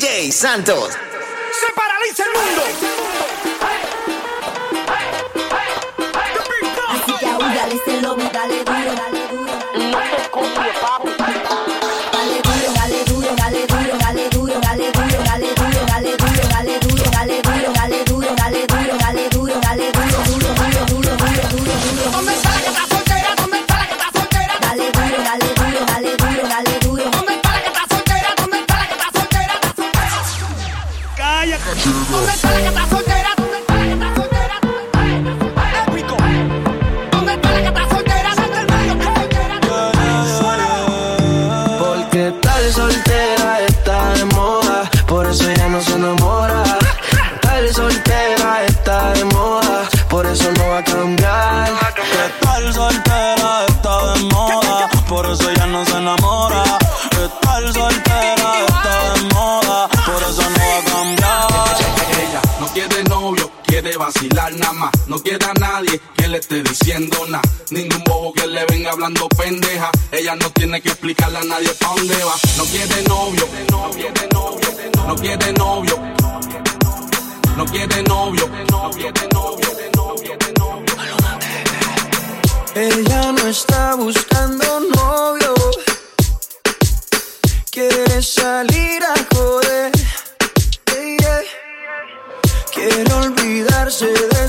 DJ Santos. Se paraliza el mundo. Chino. Nada más. No quiere a nadie que le esté diciendo nada. Ningún bobo que le venga hablando pendeja. Ella no tiene que explicarle a nadie pa' dónde va. No quiere novio, no quiere novio, no quiere novio. No quiere novio. Ella no está buscando novio, quiere salir a joder. Quiere olvidarse de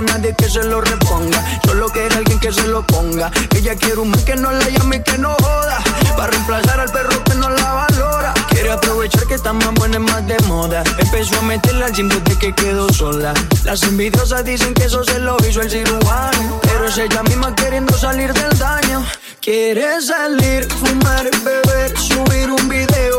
a nadie que se lo reponga. Solo quiere alguien que se lo ponga. Ella quiere un man que no la llame y que no joda. Para reemplazar al perro que no la valora. Quiere aprovechar que está más buena y más de moda. Empezó a meterla al gym desde que quedó sola. Las envidiosas dicen que eso se lo hizo el cirujano. Pero es ella misma queriendo salir del daño. Quiere salir, fumar, beber, subir un video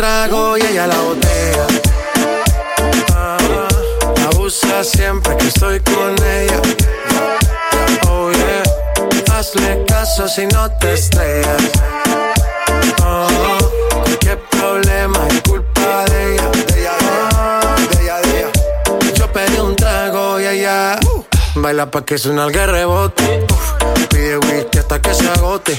Trago y ella la botella. Ah, abusa siempre que estoy con ella. Oh yeah, hazle caso si no te estrellas. Oh, qué problema es culpa de ella. De ella, Ah, de ella, de ella. Yo pedí un trago y ella uh, baila pa' que suena el rebote. Pide whisky hasta que se agote.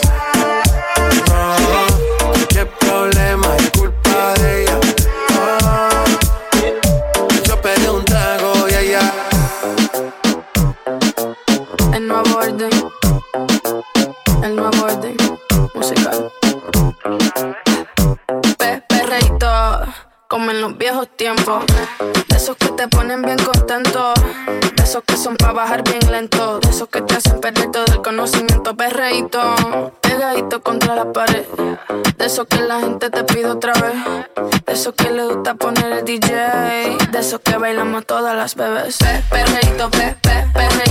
El nuevo orden. El nuevo orden musical. Pe perreíto, como en los viejos tiempos. De esos que te ponen bien contento. De esos que son para bajar bien lento. De esos que te hacen perder todo el conocimiento. Perreíto, pegadito contra la pared. De esos que la gente te pide otra vez. De esos que le gusta poner el DJ. De esos que bailamos todas las bebés. Pe perreíto, pe pe perreíto.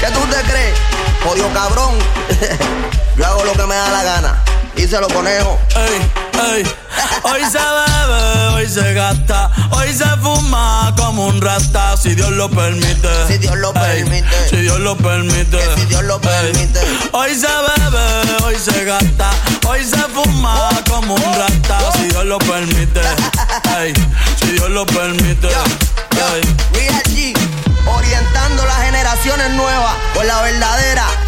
¿Qué tú te crees? Jodido cabrón. Yo hago lo que me da la gana. Díselo, conejo. Ey, ey. Hoy se bebe, hoy se gasta, hoy se fuma como un rata, si Dios lo permite. Si Dios lo Ey, permite. Si Dios lo permite. Que si Dios lo Ey. permite. Hoy se bebe, hoy se gasta, hoy se fuma como un rata, si Dios lo permite. Ey, si Dios lo permite. Ey. Real G, orientando las generaciones nuevas con la verdadera.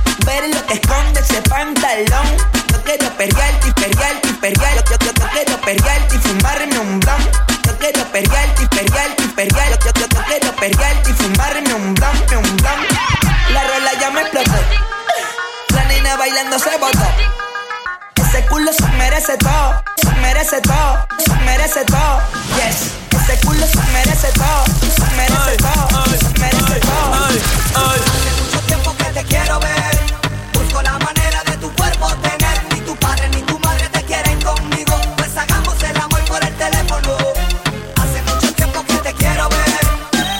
Ver lo que esconde ese pantalón. Yo quiero perrearte y perrearte y perrear. Yo, yo, yo quiero perrearte y fumarme un blon. Yo quiero perrearte y perrearte y perrear. Yo, yo, yo quiero perrearte y fumarme un blon, un blon. La rola ya me explotó. La nena bailando se botó. Ese culo se merece todo, se merece todo, se merece todo. Yes, ese culo se merece todo, se merece todo, se merece todo. Ay, ay quiero ver. Busco la manera de tu cuerpo tener. Ni tu padre ni tu madre te quieren conmigo. Pues hagamos el amor por el teléfono. Hace mucho tiempo que te quiero ver.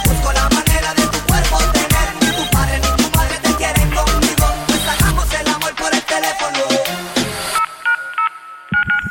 Busco la manera de tu cuerpo tener. Ni tu padre ni tu madre te quieren conmigo. Pues hagamos el amor por el teléfono.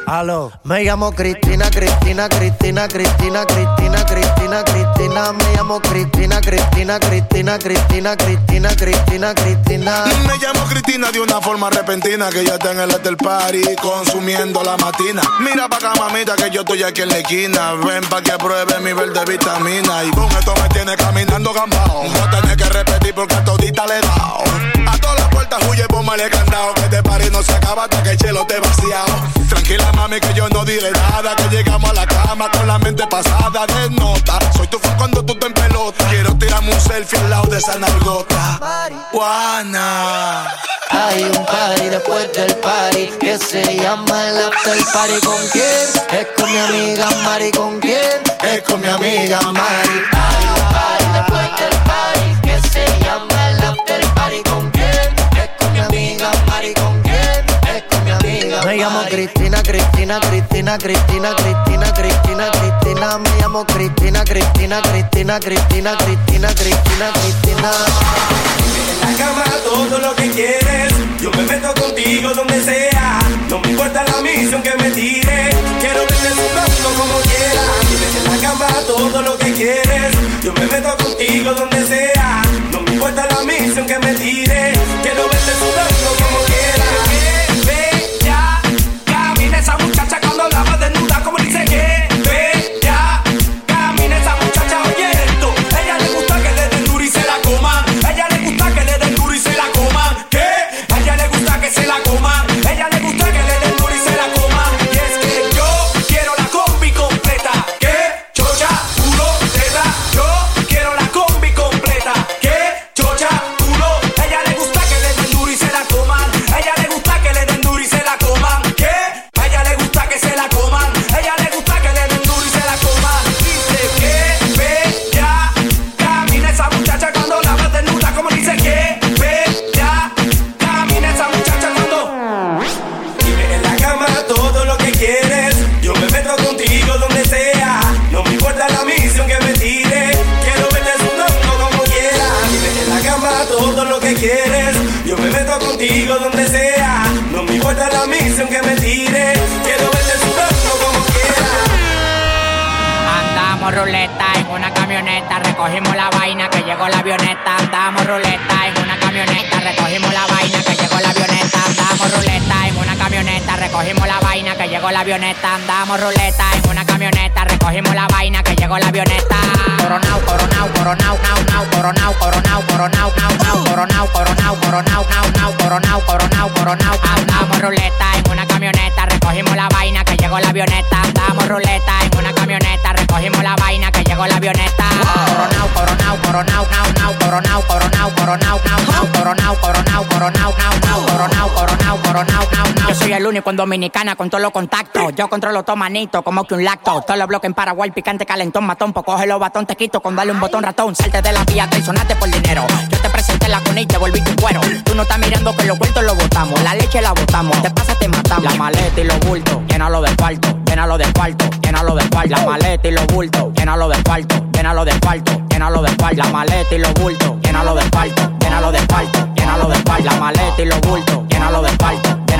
Aló, me llamo Cristina, Cristina, Cristina, Cristina, Cristina, Cristina, Cristina. Me llamo Cristina, Cristina, Cristina, Cristina, Cristina, Cristina, Cristina. Me llamo Cristina de una forma repentina que ya está en el hotel party consumiendo la matina. Mira pa' acá, mamita, que yo estoy aquí en la esquina. Ven pa' que pruebe mi verde vitamina. Y con esto me tiene caminando gambao. No tenés que repetir porque a todita le he dado. A todas las puertas huye, póngale candado. Que te party no se acaba hasta que el chelo te vaciado. Tranquila, mami, que yo no diré nada. Que llegamos a la cama con la mente pasada de nota. Soy tu fan cuando tú te en pelota. Quiero tirarme un selfie al lado de esa nargota. Juana. Hay un party después del party que se llama el after party. ¿Con quién? Es con mi amiga Mari. ¿Con quién? Es con mi amiga Mari. Hay un party después del party Me llamo Cristina, Cristina, Cristina, Cristina, Cristina, Cristina, Cristina. Me llamo Cristina, Cristina, Cristina, Cristina, Cristina, Cristina, Cristina. En la cama todo lo que quieres. Yo me meto contigo donde sea. No me importa la misión que me tire. Quiero verte sudando como quieras. En la cama todo lo que quieres. Yo me meto contigo donde sea. No me importa la misión que me tire. Quiero verte sudando contigo donde sea. No me importa la misión que me tire. Quiero verte sudando como quieras. Andamos ruleta en una camioneta, recogimos la vaina que llegó la avioneta. Andamos ruleta en una camioneta, recogimos la vaina que llegó la avioneta. Andamos ruleta en una camioneta, recogimos la vaina que llegó la avioneta. Andamos ruleta en una camioneta, recogimos la vaina que llegó la avioneta. Coronao, coronao, coronao, nao, nao, coronao, coronao, coronao, nao, nao, coronao, coronao, coronao, nao, nao, coronao, coronao, coronao. Andamos ruleta en una camioneta, recogimos la vaina que llegó la avioneta. Único en Dominicana con todos los contactos. Yo controlo todo manito, como que un lacto. Todos los bloques en Paraguay, picante, calentón, matón. Pues coge los batón, te quito con darle un botón ratón. Salte de la vía, traicionate por dinero. Yo te presenté la cuna y te volví tu cuero. Tú no estás mirando que los vueltos lo botamos. La leche la botamos. Te pasa, te matamos. La maleta y los bultos, llénalo de cuarto, llénalo de cuarto, llénalo de cuarto. La maleta y los bultos, llénalo de cuarto, llénalo de cuarto, llénalo de cuarto. La maleta y los bultos, llénalo de cuarto, llénalo de cuarto, llénalo de cuarto. La maleta y los bultos, llénalo de cuarto,